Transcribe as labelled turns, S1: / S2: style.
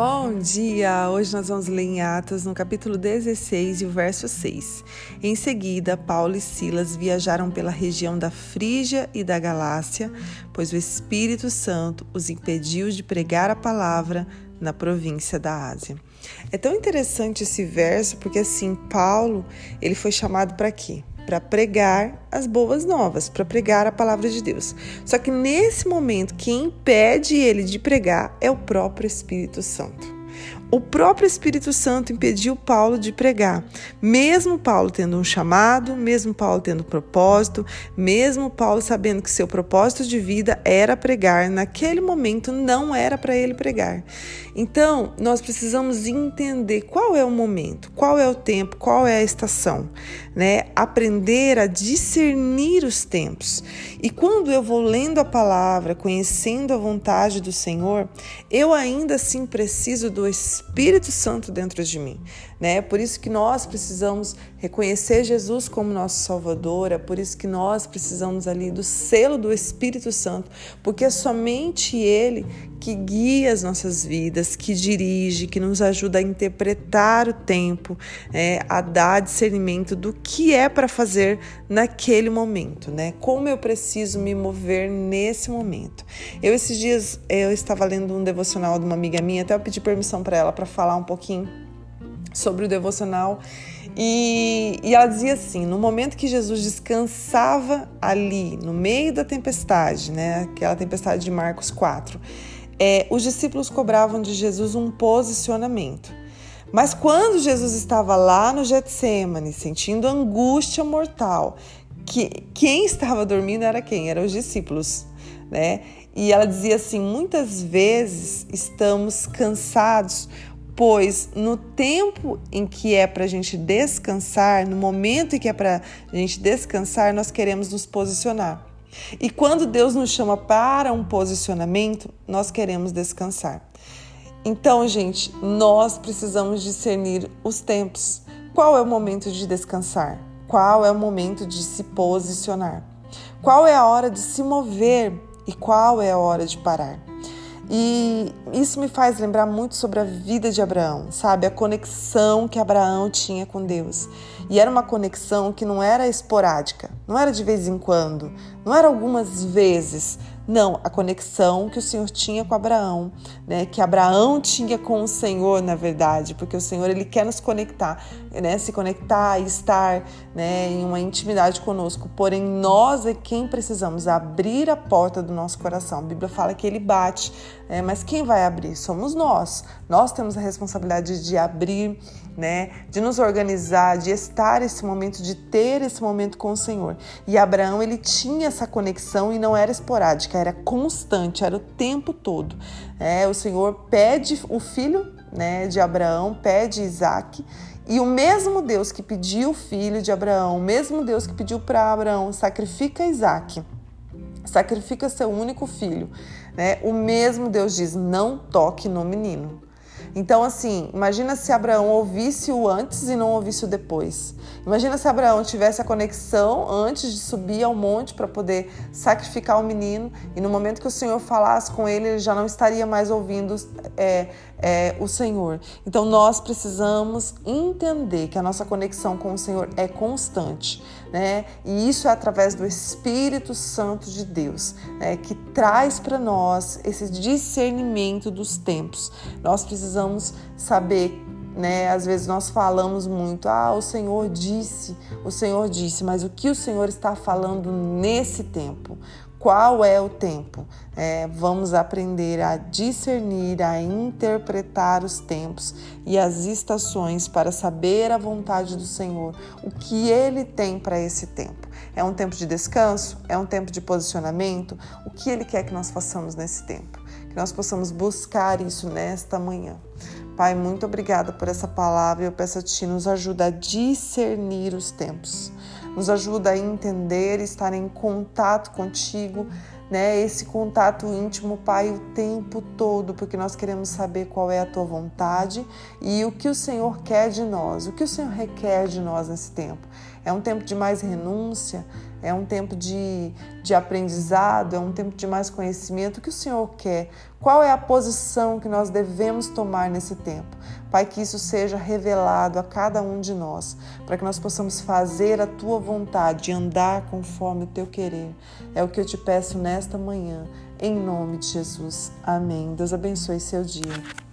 S1: Bom dia! Hoje nós vamos ler em Atos, no capítulo 16 e o verso 6. Em seguida, Paulo e Silas viajaram pela região da Frígia e da Galácia, pois o Espírito Santo os impediu de pregar a palavra na província da Ásia. É tão interessante esse verso porque assim, Paulo, ele foi chamado para quê? Para pregar as boas novas, para pregar a palavra de Deus. Só que nesse momento, quem impede ele de pregar é o próprio Espírito Santo. O próprio Espírito Santo impediu Paulo de pregar, mesmo Paulo tendo um chamado, mesmo Paulo tendo um propósito, mesmo Paulo sabendo que seu propósito de vida era pregar, naquele momento não era para ele pregar. Então, nós precisamos entender qual é o momento, qual é o tempo, qual é a estação, né? Aprender a discernir os tempos. E quando eu vou lendo a palavra, conhecendo a vontade do Senhor, eu ainda assim preciso do Espírito Santo dentro de mim, né? Por isso que nós precisamos reconhecer Jesus como nosso Salvador, é por isso que nós precisamos ali do selo do Espírito Santo, porque é somente Ele que guia as nossas vidas, que dirige, que nos ajuda a interpretar o tempo, é, a dar discernimento do que é para fazer naquele momento, né? Como eu preciso me mover nesse momento. Eu esses dias eu estava lendo um devocional de uma amiga minha, até eu pedi permissão para ela para falar um pouquinho sobre o devocional. E, e, ela dizia assim: no momento que Jesus descansava ali, no meio da tempestade, né, aquela tempestade de Marcos 4, é, os discípulos cobravam de Jesus um posicionamento. Mas quando Jesus estava lá no Getsemane, sentindo angústia mortal, que quem estava dormindo era quem? Eram os discípulos, né? E ela dizia assim: muitas vezes estamos cansados pois no tempo em que é para a gente descansar, no momento em que é para a gente descansar, nós queremos nos posicionar. E quando Deus nos chama para um posicionamento, nós queremos descansar. Então, gente, nós precisamos discernir os tempos. Qual é o momento de descansar? Qual é o momento de se posicionar? Qual é a hora de se mover e qual é a hora de parar? E isso me faz lembrar muito sobre a vida de Abraão, sabe? A conexão que Abraão tinha com Deus. E era uma conexão que não era esporádica, não era de vez em quando, não era algumas vezes, não, a conexão que o Senhor tinha com Abraão, né? Que Abraão tinha com o Senhor, na verdade, porque o Senhor ele quer nos conectar, né? Se conectar e estar, né? Em uma intimidade conosco. Porém, nós é quem precisamos abrir a porta do nosso coração. A Bíblia fala que Ele bate, né? Mas quem vai abrir? Somos nós. Nós temos a responsabilidade de abrir, né? De nos organizar, de estar esse momento, de ter esse momento com o Senhor. E Abraão ele tinha essa conexão e não era esporádica era constante, era o tempo todo. É, o Senhor pede o filho né, de Abraão, pede Isaac, e o mesmo Deus que pediu o filho de Abraão, o mesmo Deus que pediu para Abraão, sacrifica Isaac, sacrifica seu único filho, né? o mesmo Deus diz: não toque no menino. Então, assim, imagina se Abraão ouvisse o antes e não ouvisse o depois. Imagina se Abraão tivesse a conexão antes de subir ao monte para poder sacrificar o menino e no momento que o Senhor falasse com ele, ele já não estaria mais ouvindo é, é, o Senhor. Então, nós precisamos entender que a nossa conexão com o Senhor é constante, né? E isso é através do Espírito Santo de Deus, né? que traz para nós esse discernimento dos tempos. Nós precisamos saber, né? Às vezes nós falamos muito, ah, o Senhor disse, o Senhor disse, mas o que o Senhor está falando nesse tempo? Qual é o tempo? É, vamos aprender a discernir, a interpretar os tempos e as estações para saber a vontade do Senhor, o que Ele tem para esse tempo. É um tempo de descanso? É um tempo de posicionamento? O que Ele quer que nós façamos nesse tempo? Que nós possamos buscar isso nesta manhã. Pai, muito obrigada por essa palavra. Eu peço a Ti, nos ajuda a discernir os tempos nos ajuda a entender, estar em contato contigo, né? Esse contato íntimo, Pai, o tempo todo, porque nós queremos saber qual é a tua vontade e o que o Senhor quer de nós, o que o Senhor requer de nós nesse tempo. É um tempo de mais renúncia, é um tempo de, de aprendizado, é um tempo de mais conhecimento. O que o Senhor quer? Qual é a posição que nós devemos tomar nesse tempo? Pai, que isso seja revelado a cada um de nós, para que nós possamos fazer a tua vontade andar conforme o teu querer. É o que eu te peço nesta manhã, em nome de Jesus. Amém. Deus abençoe seu dia.